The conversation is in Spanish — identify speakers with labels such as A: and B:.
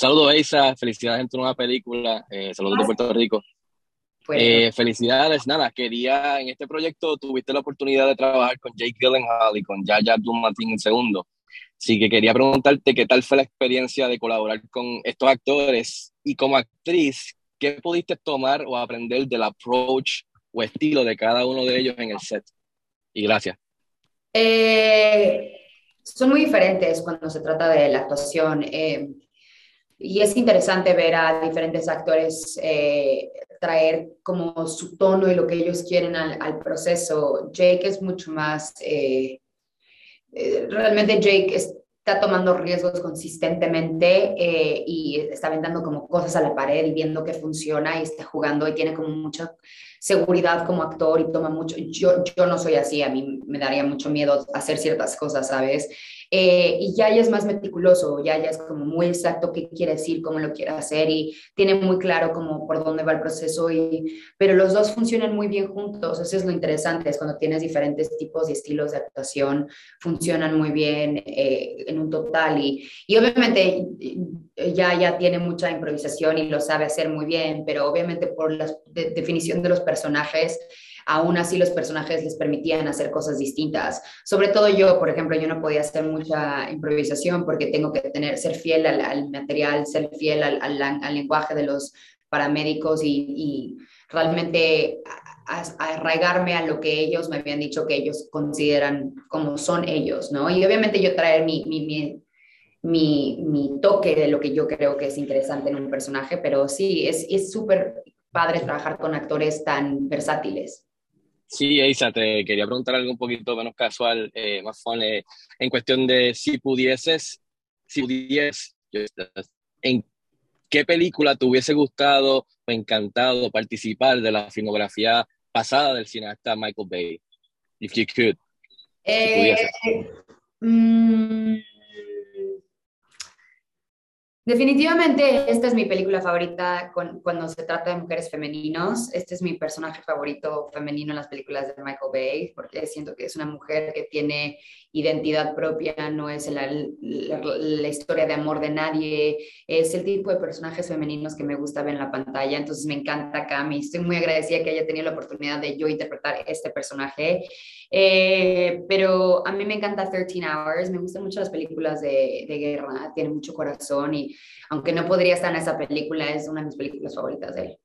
A: Saludos, Eisa. Felicidades en tu nueva película. Eh, saludos de Puerto Rico. Eh, felicidades. Nada, quería, en este proyecto tuviste la oportunidad de trabajar con Jake Gyllenhaal y con Yaya Abdul-Mateen segundo. Así que quería preguntarte qué tal fue la experiencia de colaborar con estos actores y como actriz, ¿qué pudiste tomar o aprender del approach o estilo de cada uno de ellos en el set? Y gracias.
B: Eh, son muy diferentes cuando se trata de la actuación. Eh, y es interesante ver a diferentes actores eh, traer como su tono y lo que ellos quieren al, proceso. Jake es mucho más, realmente Jake está tomando riesgos consistentemente y está aventando como cosas a la pared y viendo que funciona y está jugando y tiene como mucha seguridad como actor y toma mucho, yo, yo no soy así, a mí me daría mucho miedo hacer ciertas cosas, ¿sabes? Eh, y ya es más meticuloso, ya ya es como muy exacto qué quiere decir, cómo lo quiere hacer y tiene muy claro como por dónde va el proceso, y, pero los dos funcionan muy bien juntos, eso es lo interesante, es cuando tienes diferentes tipos y estilos de actuación, funcionan muy bien eh, en un total y, y obviamente ya ya tiene mucha improvisación y lo sabe hacer muy bien, pero obviamente por la definición de los personajes, aún así los personajes les permitían hacer cosas distintas. Sobre todo yo, por ejemplo, yo no podía hacer mucha improvisación porque tengo que tener, ser fiel al, material, ser fiel al, lenguaje de los paramédicos y, realmente arraigarme a lo que ellos me habían dicho que ellos consideran como son ellos, ¿no? Y obviamente yo traer mi mi, mi, toque de lo que yo creo que es interesante en un personaje, pero sí, es súper padre trabajar con actores tan versátiles.
A: Sí, Isa, te quería preguntar algo un poquito menos casual, eh, más fun, eh, en cuestión de si pudieses, si pudieses, ¿en qué película te hubiese gustado o encantado participar de la filmografía pasada del cineasta Michael Bay? If you could.
B: Eh, mm, Definitivamente esta es mi película favorita cuando se trata de mujeres femeninos. Este es mi personaje favorito femenino en las películas de Michael Bay, porque siento que es una mujer que tiene identidad propia, no es la, historia de amor de nadie, es el tipo de personajes femeninos que me gusta ver en la pantalla, entonces me encanta Cami, estoy muy agradecida que haya tenido la oportunidad de yo interpretar este personaje, eh, pero a mí me encanta 13 Hours, me gustan mucho las películas de, de guerra, tiene mucho corazón aunque no podría estar en esa película, es una de mis películas favoritas de él.